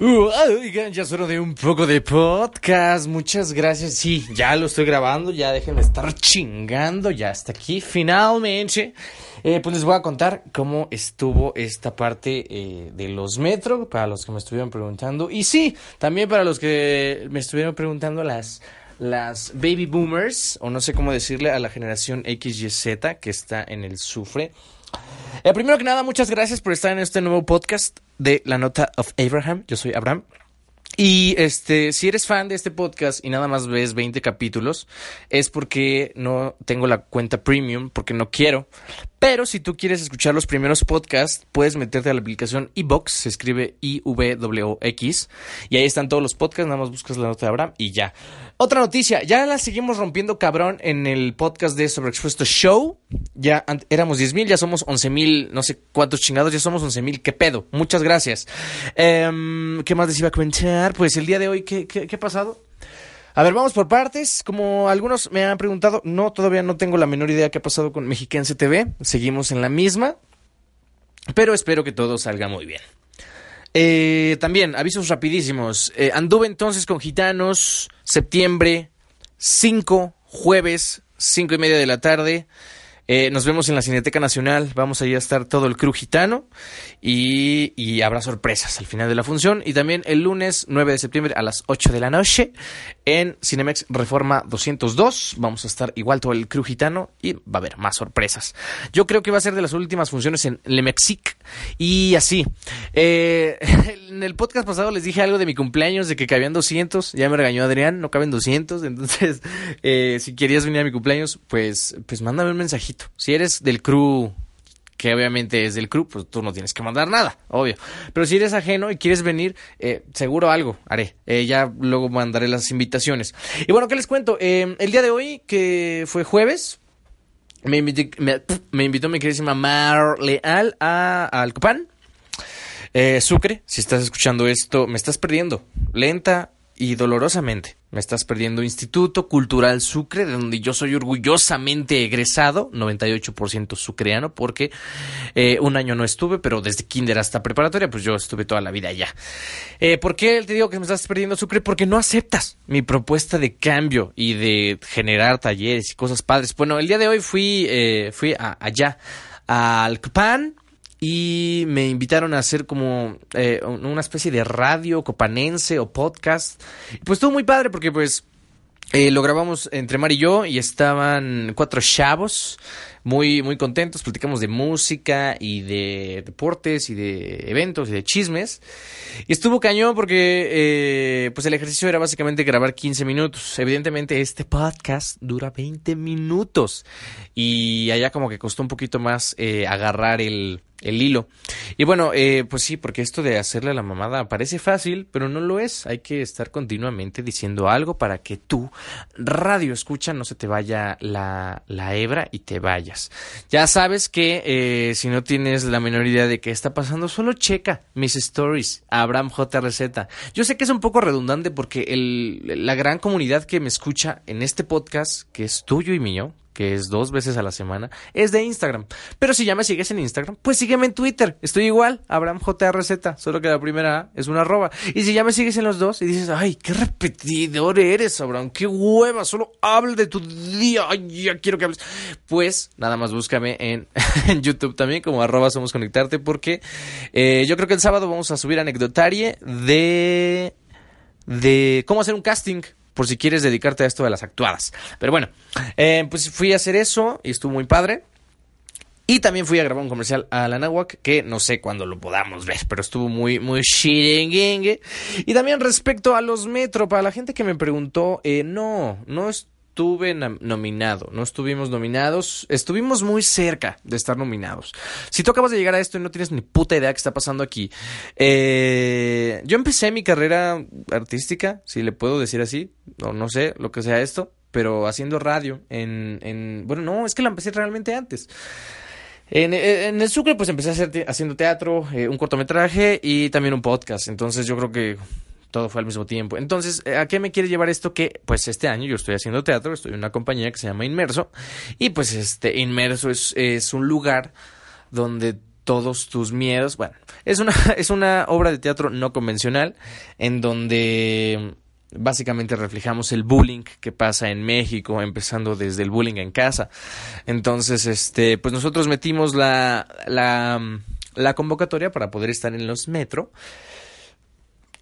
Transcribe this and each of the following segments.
oigan, ya sueno de un poco de podcast. Muchas gracias. Sí, ya lo estoy grabando. Ya dejen de estar chingando. Ya está aquí, finalmente. Eh, pues les voy a contar cómo estuvo esta parte eh, de los metro. Para los que me estuvieron preguntando. Y sí, también para los que me estuvieron preguntando las las baby boomers, o no sé cómo decirle a la generación XYZ que está en el sufre. Eh, primero que nada, muchas gracias por estar en este nuevo podcast de La Nota of Abraham. Yo soy Abraham. Y este, si eres fan de este podcast y nada más ves 20 capítulos, es porque no tengo la cuenta premium, porque no quiero. Pero si tú quieres escuchar los primeros podcasts, puedes meterte a la aplicación iBox, se escribe I-V-W-X, y ahí están todos los podcasts, nada más buscas la nota de Abraham y ya. Otra noticia, ya la seguimos rompiendo cabrón en el podcast de Sobreexpuesto Show. Ya éramos 10 mil, ya somos 11 mil, no sé cuántos chingados, ya somos 11 mil, qué pedo. Muchas gracias. Em, ¿Qué más les iba a comentar? Pues el día de hoy, ¿qué, qué, ha pasado? A ver, vamos por partes. Como algunos me han preguntado, no, todavía no tengo la menor idea qué ha pasado con Mexiquense TV. Seguimos en la misma. Pero espero que todo salga muy bien. Eh, también, avisos rapidísimos. Eh, anduve entonces con Gitanos, septiembre 5, jueves, 5 y media de la tarde. Eh, nos vemos en la Cineteca Nacional. Vamos allí a estar todo el crew gitano. Y, habrá sorpresas al final de la función. Y también el lunes 9 de septiembre a las 8 de la noche en Cinemex Reforma 202. Vamos a estar igual todo el crew gitano y va a haber más sorpresas. Yo creo que va a ser de las últimas funciones en Le Mexic. Y así. Eh, en el podcast pasado les dije algo de mi cumpleaños, de que cabían 200. Ya me regañó Adrián, no caben 200. Entonces, eh, si querías venir a mi cumpleaños, pues, pues mándame un mensajito. Si eres del crew que obviamente es del crew, pues tú no tienes que mandar nada, obvio. Pero si eres ajeno y quieres venir, eh, seguro algo haré. Eh, ya luego mandaré las invitaciones. Y bueno, ¿qué les cuento? Eh, el día de hoy, que fue jueves, me, invité, me, invitó mi queridísima Mar Leal a, a Alcopan. Sucre, si estás escuchando esto, me estás perdiendo. Lenta y dolorosamente. Me estás perdiendo Instituto Cultural Sucre, de donde yo soy orgullosamente egresado, 98% sucreano, porque eh, un año no estuve, pero desde kinder hasta preparatoria, pues yo estuve toda la vida allá. Eh, ¿Por qué te digo que me estás perdiendo Sucre? Porque no aceptas mi propuesta de cambio y de generar talleres y cosas padres. Bueno, el día de hoy fui, eh, fui allá, al CPAN, y me invitaron a hacer como eh, una especie de radio copanense o podcast. Pues estuvo muy padre porque pues eh, lo grabamos entre Mar y yo y estaban cuatro chavos muy, muy contentos. Platicamos de música y de deportes y de eventos y de chismes. Y estuvo cañón porque eh, pues el ejercicio era básicamente grabar 15 minutos. Evidentemente este podcast dura 20 minutos. Y allá como que costó un poquito más eh, agarrar el, el hilo. Y bueno, eh, pues sí, porque esto de hacerle a la mamada parece fácil, pero no lo es. Hay que estar continuamente diciendo algo para que tú, radio escucha, no se te vaya la, la hebra y te Ya sabes que eh, si no tienes la menor idea de qué está pasando, solo checa mis stories, Abraham J. Receta. Yo sé que es un poco redundante porque el, la gran comunidad que me escucha en este podcast, que es tuyo y mío, que es dos veces a la semana, es de Instagram. Pero si ya me sigues en Instagram, pues sígueme en Twitter. Estoy igual, Abraham JRZ, solo que la primera es una arroba. Y si ya me sigues en los dos y dices, ay, qué repetidor eres, Abraham, qué hueva, solo habla de tu día, ay, ya quiero que hables. Pues nada más búscame en, en YouTube también como arroba somos conectarte porque eh, yo creo que el sábado vamos a subir anecdotarie de de cómo hacer un casting por si quieres dedicarte a esto de las actuadas. Pero bueno, eh, pues fui a hacer eso y estuvo muy padre. Y también fui a grabar un comercial a la Nahuac, que no sé cuándo lo podamos ver, pero estuvo muy, muy shiringue. Y también respecto a los metro, para la gente que me preguntó, eh, no, no es estuve nominado, no estuvimos nominados, estuvimos muy cerca de estar nominados. Si tú acabas de llegar a esto y no tienes ni puta idea qué está pasando aquí, eh, yo empecé mi carrera artística, si le puedo decir así, o no sé, lo que sea esto, pero haciendo radio en, en bueno, no, es que la empecé realmente antes. En, en, el Sucre, pues empecé a hacer haciendo teatro, eh, un cortometraje y también un podcast. Entonces, yo creo que todo fue al mismo tiempo. Entonces, ¿a qué me quiere llevar esto? Que pues este año yo estoy haciendo teatro, estoy en una compañía que se llama Inmerso y pues este Inmerso es, es un lugar donde todos tus miedos. Bueno, es una, es una obra de teatro no convencional en donde básicamente reflejamos el bullying que pasa en México, empezando desde el bullying en casa. Entonces, este, pues nosotros metimos la, la, la convocatoria para poder estar en los metro.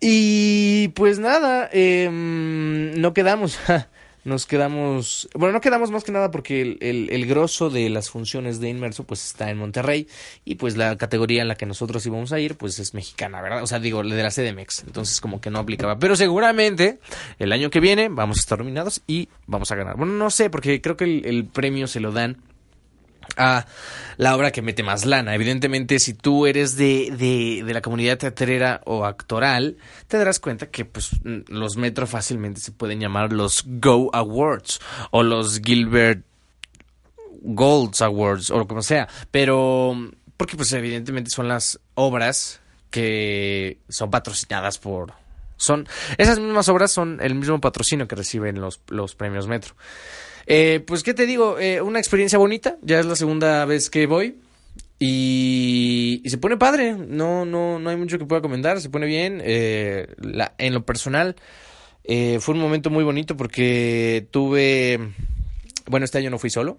Y pues nada, em, no quedamos. nos quedamos, bueno, no quedamos más que nada porque el, el, grosso de las funciones de Inmerso pues está en Monterrey y pues la categoría en la que nosotros íbamos a ir pues es mexicana, ¿verdad? O sea, digo, de la CDMX, entonces como que no aplicaba, pero seguramente el año que viene vamos a estar nominados y vamos a ganar. Bueno, no sé, porque creo que el, el premio se lo dan a la obra que mete más lana. Evidentemente, si tú eres de, de, de, la comunidad teatrera o actoral, te darás cuenta que pues, los Metro fácilmente se pueden llamar los Go Awards o los Gilbert Golds Awards o como sea. Pero, porque pues evidentemente son las obras que son patrocinadas por... Son, esas mismas obras son el mismo patrocinio que reciben los, los premios Metro. Eh, pues, ¿qué te digo? Eh, una experiencia bonita. Ya es la segunda vez que voy. Y, se pone padre. No, no, no hay mucho que pueda comentar. Se pone bien. Eh, la, en lo personal, eh, fue un momento muy bonito porque tuve. Bueno, este año no fui solo.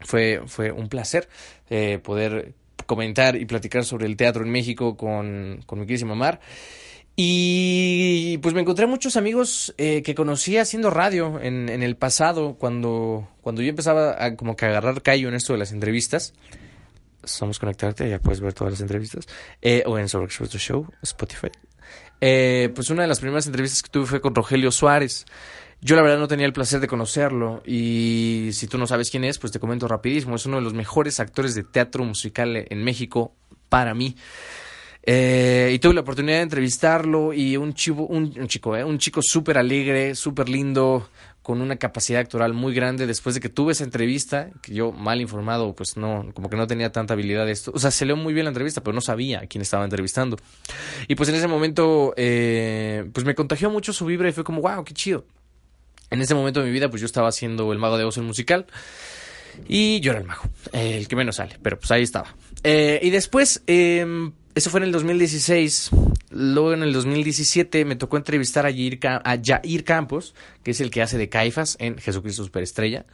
fue, fue un placer eh, poder comentar y platicar sobre el teatro en México con, con mi querísima Mar. Y pues me encontré muchos amigos eh, que conocí haciendo radio en, el pasado, cuando, cuando yo empezaba a como que agarrar callo en esto de las entrevistas. Somos Conectarte, ya puedes ver todas las entrevistas. Eh, o en Sobre Show, Spotify. Eh, pues una de las primeras entrevistas que tuve fue con Rogelio Suárez. Yo la verdad no tenía el placer de conocerlo y si tú no sabes quién es, pues te comento rapidísimo. Es uno de los mejores actores de teatro musical en México para mí. Eh, y tuve la oportunidad de entrevistarlo y un, chivo, un, chico, eh, un chico súper alegre, súper lindo, con una capacidad actoral muy grande. Después de que tuve esa entrevista, que yo mal informado, pues no, como que no tenía tanta habilidad de esto. O sea, se leó muy bien la entrevista, pero no sabía a quién estaba entrevistando. Y pues en ese momento, eh, pues me contagió mucho su vibra y fue como, wow, qué chido. En ese momento de mi vida, pues yo estaba haciendo el mago de Oz en musical. Y yo era el mago, el que menos sale, pero pues ahí estaba. Y después, eh, eso fue en el 2016. Luego en el 2017 me tocó entrevistar a Jair, Campos, que es el que hace de Caifas en Jesucristo Superestrella.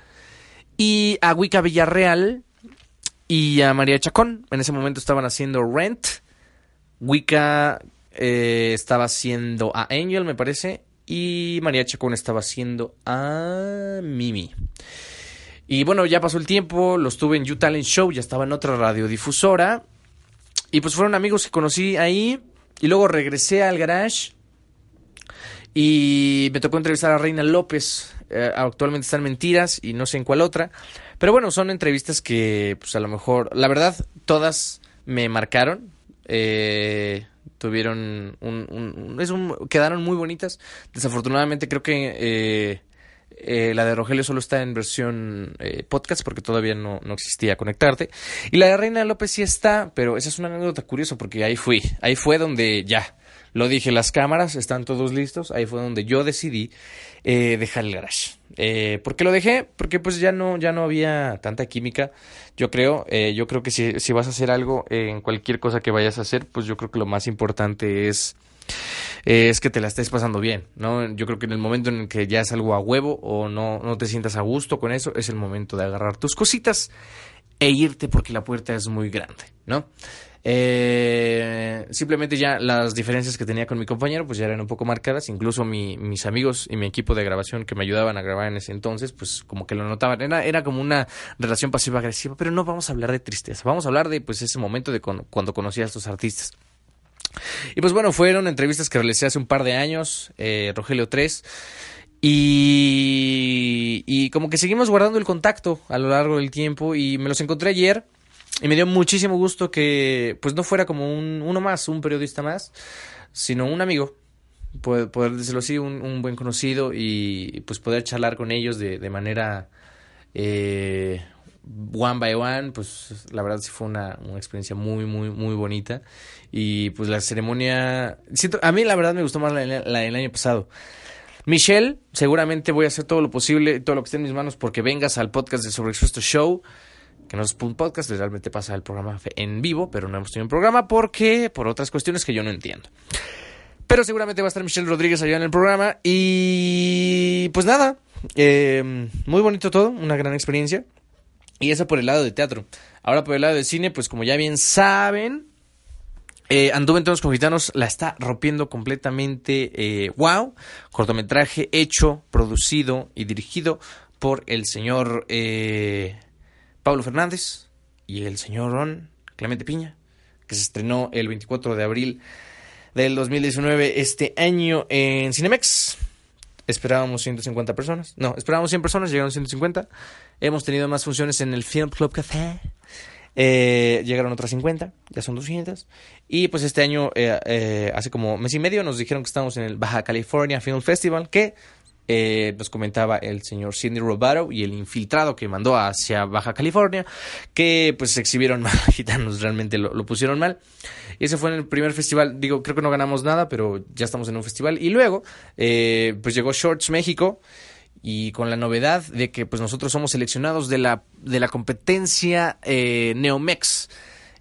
Y a Wicca Villarreal y a María Chacón. En ese momento estaban haciendo Rent. Wicca eh, estaba haciendo a Angel, me parece. Y María Chacón estaba haciendo a Mimi. Y bueno, ya pasó el tiempo, los tuve en You Talent Show, ya estaba en otra radiodifusora. Y pues fueron amigos que conocí ahí. Y luego regresé al garage. Y me tocó entrevistar a Reina López. Eh, actualmente están Mentiras y no sé en cuál otra. Pero bueno, son entrevistas que pues a lo mejor, la verdad, todas me marcaron. Eh, tuvieron un, quedaron muy bonitas. Desafortunadamente creo que eh, eh, la de Rogelio solo está en versión eh, podcast porque todavía no, no, existía Conectarte. Y la de Reina López sí está, pero esa es una anécdota curiosa porque ahí fui. Ahí fue donde ya lo dije, las cámaras están todos listos. Ahí fue donde yo decidí eh, dejar el garage. Eh, ¿Por qué lo dejé? Porque pues ya no, ya no había tanta química. Yo creo, yo creo que si, si vas a hacer algo en cualquier cosa que vayas a hacer, pues yo creo que lo más importante es es que te la estés pasando bien, ¿no? Yo creo que en el momento en el que ya es algo a huevo o no, no te sientas a gusto con eso, es el momento de agarrar tus cositas e irte porque la puerta es muy grande, ¿no? Eh, simplemente ya las diferencias que tenía con mi compañero pues ya eran un poco marcadas, incluso mi, mis amigos y mi equipo de grabación que me ayudaban a grabar en ese entonces pues como que lo notaban, era, era como una relación pasiva-agresiva, pero no vamos a hablar de tristeza, vamos a hablar de pues ese momento de con, cuando conocí a estos artistas. Y pues bueno, fueron entrevistas que realicé hace un par de años, eh, Rogelio 3. Y, y como que seguimos guardando el contacto a lo largo del tiempo y me los encontré ayer y me dio muchísimo gusto que pues no fuera como un, uno más, un periodista más, sino un amigo, poder, poder decirlo así, un, un, buen conocido y pues poder charlar con ellos de, de manera eh, one by one, pues la verdad sí fue una, una, experiencia muy, muy, muy bonita. Y pues la ceremonia, siento, a mí la verdad me gustó más la, del año pasado. Michelle, seguramente voy a hacer todo lo posible, todo lo que esté en mis manos porque vengas al podcast de Sobre Show que no es un podcast, realmente pasa el programa en vivo, pero no hemos tenido un programa porque por otras cuestiones que yo no entiendo. Pero seguramente va a estar Michelle Rodríguez allá en el programa y pues nada, eh, muy bonito todo, una gran experiencia. Y eso por el lado de teatro. Ahora por el lado de cine, pues como ya bien saben, eh, Anduve en todos los gitanos la está rompiendo completamente eh, wow. Cortometraje hecho, producido y dirigido por el señor eh, Pablo Fernández y el señor Ron Clemente Piña, que se estrenó el 24 de abril del 2019 este año en Cinemex. Esperábamos 150 personas. No, esperábamos 100 personas, llegaron 150. Hemos tenido más funciones en el Film Club Café eh, llegaron otras 50, ya son 200. Y pues este año, eh, eh, hace como mes y medio, nos dijeron que estamos en el Baja California Film Festival, que nos comentaba el señor Sidney Robato y el infiltrado que mandó hacia Baja California, que pues se exhibieron mal, gitanos realmente lo, pusieron mal. Y ese fue en el primer festival, digo, creo que no ganamos nada, pero ya estamos en un festival. Y luego, pues llegó Shorts México y con la novedad de que pues nosotros somos seleccionados de la, de la competencia eh, Neomex.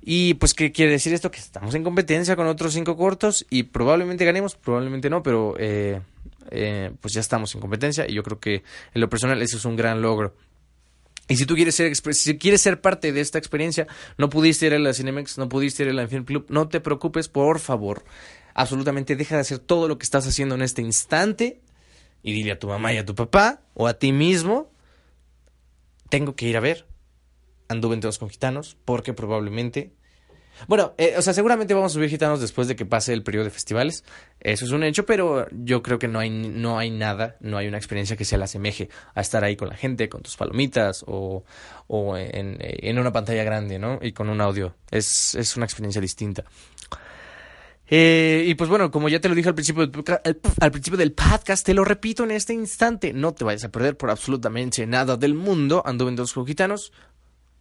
Y pues, ¿qué quiere decir esto? Que estamos en competencia con otros cinco cortos y probablemente ganemos, probablemente no, pero eh, eh, pues ya estamos en competencia y yo creo que en lo personal eso es un gran logro. Y si tú quieres ser, si quieres ser parte de esta experiencia, no pudiste ir a la Cinemex, no pudiste ir a la Film Club, no te preocupes, por favor. Absolutamente deja de hacer todo lo que estás haciendo en este instante y dile a tu mamá y a tu papá o a ti mismo, tengo que ir a ver Anduve en todos con gitanos porque probablemente... Bueno, eh, o sea, seguramente vamos a subir gitanos después de que pase el periodo de festivales. Eso es un hecho, pero yo creo que no hay, no hay nada, no hay una experiencia que se le asemeje a estar ahí con la gente, con tus palomitas o, o en, una pantalla grande, ¿no? Y con un audio. Es, es una experiencia distinta. Eh, y pues bueno, como ya te lo dije al principio, del, al, principio del podcast, te lo repito en este instante, no te vayas a perder por absolutamente nada del mundo. Ando en dos gitanos.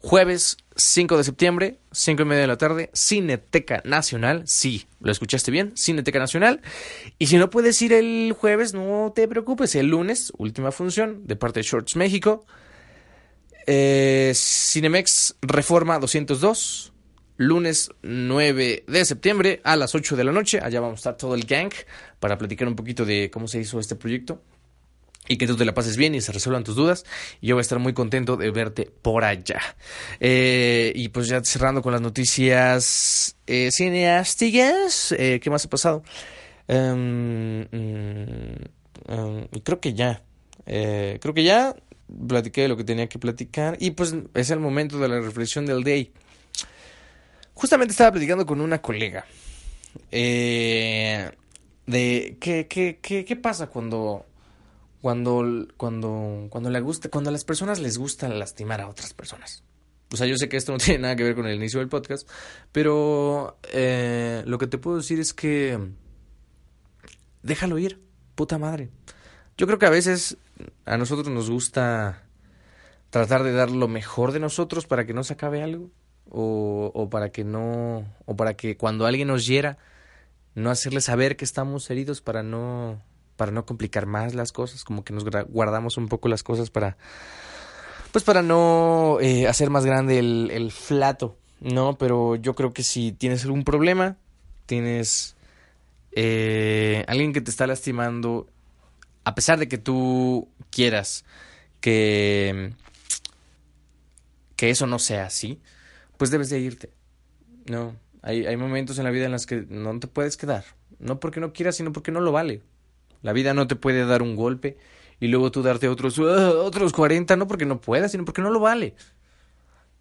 Jueves 5 de septiembre, 5 y media de la tarde, Cineteca Nacional. Sí, lo escuchaste bien, Cineteca Nacional. Y si no puedes ir el jueves, no te preocupes. El lunes, última función de parte de Shorts México. Eh, Cinemex Reforma 202 lunes 9 de septiembre a las 8 de la noche. Allá vamos a estar todo el gang para platicar un poquito de cómo se hizo este proyecto y que tú te la pases bien y se resuelvan tus dudas. Yo voy a estar muy contento de verte por allá. Eh, y pues ya cerrando con las noticias eh, eh, ¿qué más ha pasado? Um, creo que ya. Eh, creo que ya platiqué de lo que tenía que platicar. Y pues es el momento de la reflexión del day. Justamente estaba platicando con una colega de qué, qué, qué, qué pasa cuando, cuando, cuando, cuando le gusta, cuando a las personas les gusta lastimar a otras personas. O sea, yo sé que esto no tiene nada que ver con el inicio del podcast, pero eh, lo que te puedo decir es que déjalo ir, puta madre. Yo creo que a veces a nosotros nos gusta tratar de dar lo mejor de nosotros para que no se acabe algo o, o para que no, o para que cuando alguien nos hiera, no hacerle saber que estamos heridos para no, para no complicar más las cosas, como que nos guardamos un poco las cosas para, pues para no eh, hacer más grande el, el flato, ¿no? Pero yo creo que si tienes algún problema, tienes eh, alguien que te está lastimando, a pesar de que tú quieras que, que eso no sea así, pues debes de irte. No, hay, hay momentos en la vida en los que no te puedes quedar. No porque no quieras, sino porque no lo vale. La vida no te puede dar un golpe y luego tú darte otros, uh, otros 40, no porque no puedas, sino porque no lo vale.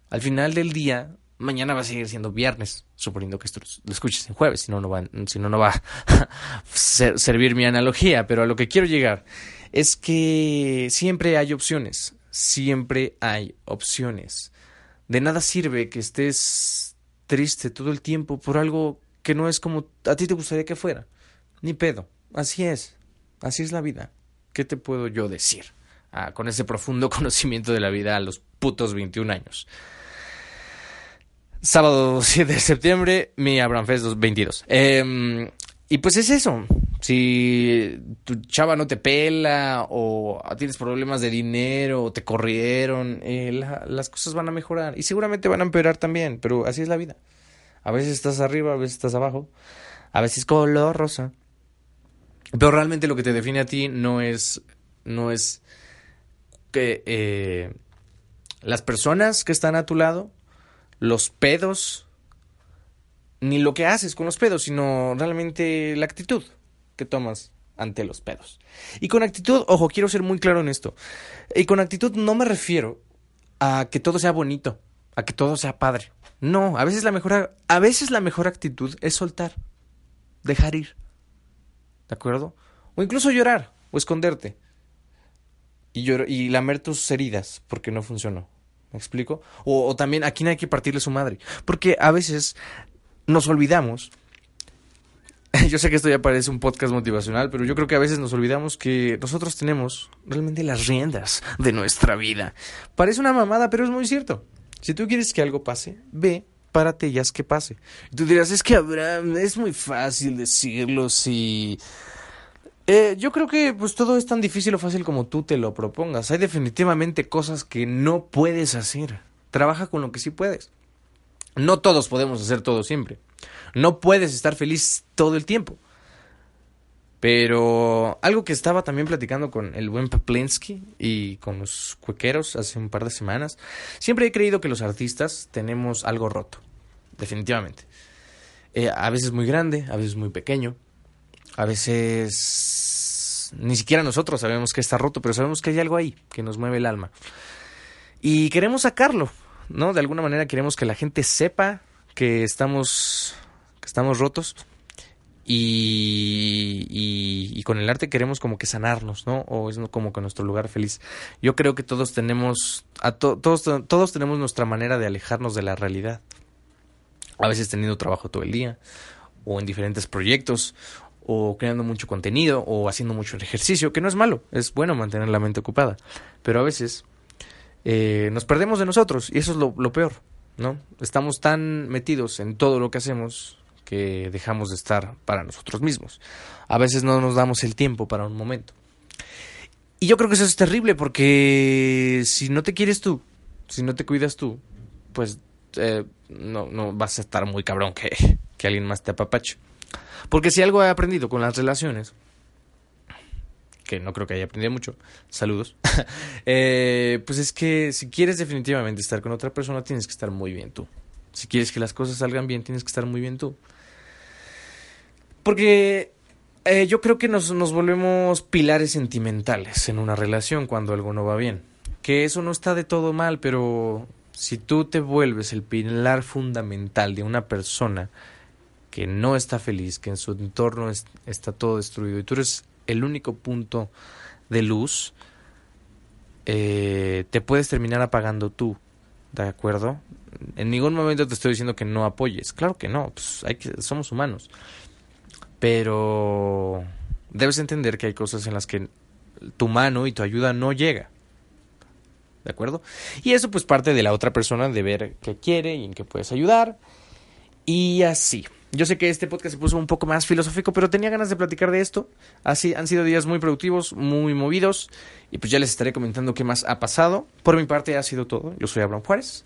Al final del día, mañana va a seguir siendo viernes, suponiendo que esto lo escuches en jueves, si no, no va, si no, no va a servir mi analogía, pero a lo que quiero llegar es que siempre hay opciones, siempre hay opciones. De nada sirve que estés triste todo el tiempo por algo que no es como a ti te gustaría que fuera. Ni pedo. Así es. Así es la vida. ¿Qué te puedo yo decir? Ah, con ese profundo conocimiento de la vida a los putos 21 años. Sábado 7 de septiembre, mi Abraham Fest 22. Eh, y pues es eso. Si tu chava no te pela o tienes problemas de dinero o te corrieron, eh, las cosas van a mejorar y seguramente van a empeorar también, pero así es la vida. A veces estás arriba, a veces estás abajo, a veces color rosa. Pero realmente lo que te define a ti no es, no es que eh, las personas que están a tu lado, los pedos, ni lo que haces con los pedos, sino realmente la actitud que tomas ante los pedos. Y con actitud, ojo, quiero ser muy claro en esto. Y con actitud no me refiero a que todo sea bonito, a que todo sea padre. No, a veces la mejor, a veces la mejor actitud es soltar, dejar ir. ¿De acuerdo? O incluso llorar o esconderte. Y, y lamer tus heridas porque no funcionó. ¿Me explico? O, también a quién hay que partirle su madre. Porque a veces nos olvidamos. Yo sé que esto ya parece un podcast motivacional, pero yo creo que a veces nos olvidamos que nosotros tenemos realmente las riendas de nuestra vida. Parece una mamada, pero es muy cierto. Si tú quieres que algo pase, ve, párate y haz que pase. Y tú dirás, es que Abraham, es muy fácil decirlo si... Eh, yo creo que pues todo es tan difícil o fácil como tú te lo propongas. Hay definitivamente cosas que no puedes hacer. Trabaja con lo que sí puedes. No todos podemos hacer todo siempre. No puedes estar feliz todo el tiempo. Pero algo que estaba también platicando con el buen Paplinsky y con los cuequeros hace un par de semanas, siempre he creído que los artistas tenemos algo roto, definitivamente. Eh, a veces muy grande, a veces muy pequeño, a veces ni siquiera nosotros sabemos que está roto, pero sabemos que hay algo ahí que nos mueve el alma. Y queremos sacarlo, ¿no? De alguna manera queremos que la gente sepa que estamos, que estamos rotos y, con el arte queremos como que sanarnos, ¿no? O es como que nuestro lugar feliz. Yo creo que todos tenemos, a todos, todos tenemos nuestra manera de alejarnos de la realidad. A veces teniendo trabajo todo el día, o en diferentes proyectos, o creando mucho contenido, o haciendo mucho ejercicio, que no es malo, es bueno mantener la mente ocupada. Pero a veces eh, nos perdemos de nosotros, y eso es lo peor, ¿no? Estamos tan metidos en todo lo que hacemos que dejamos de estar para nosotros mismos. A veces no nos damos el tiempo para un momento. Y yo creo que eso es terrible porque si no te quieres tú, si no te cuidas tú, pues eh, no, no vas a estar muy cabrón que, que alguien más te apapache. Porque si algo he aprendido con las relaciones, que no creo que haya aprendido mucho, saludos, eh, pues es que si quieres definitivamente estar con otra persona, tienes que estar muy bien tú. Si quieres que las cosas salgan bien, tienes que estar muy bien tú. Porque eh, yo creo que nos, nos volvemos pilares sentimentales en una relación cuando algo no va bien. Que eso no está de todo mal, pero si tú te vuelves el pilar fundamental de una persona que no está feliz, que en su entorno está todo destruido y tú eres el único punto de luz, eh, te puedes terminar apagando tú, ¿de acuerdo? En ningún momento te estoy diciendo que no apoyes, claro que no, pues hay que, somos humanos. Pero debes entender que hay cosas en las que tu mano y tu ayuda no llega. ¿De acuerdo? Y eso pues parte de la otra persona de ver qué quiere y en qué puedes ayudar. Y así. Yo sé que este podcast se puso un poco más filosófico, pero tenía ganas de platicar de esto. Así han sido días muy productivos, muy movidos, y pues ya les estaré comentando qué más ha pasado. Por mi parte ha sido todo. Yo soy Abraham Juárez.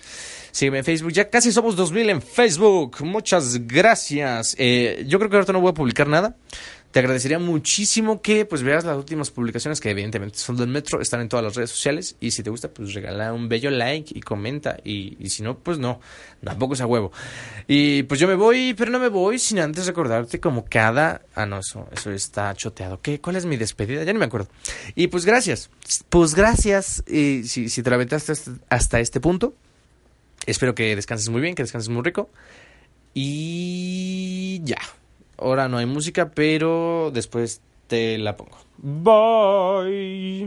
Sígueme en Facebook, ya casi somos 2000 en Facebook. Muchas gracias. Eh, yo creo que ahorita no voy a publicar nada. Te agradecería muchísimo que pues veas las últimas publicaciones que evidentemente son del Metro, están en todas las redes sociales y si te gusta pues regala un bello like y comenta y, y si no pues no, tampoco es a huevo. Y pues yo me voy, pero no me voy sin antes recordarte como cada... Ah no, eso, eso está choteado. ¿Qué? ¿Cuál es mi despedida? Ya no me acuerdo. Y pues gracias, pues gracias si, si te la aventaste hasta este punto. Espero que descanses muy bien, que descanses muy rico. Y ya. Ahora no hay música, pero después te la pongo. Bye.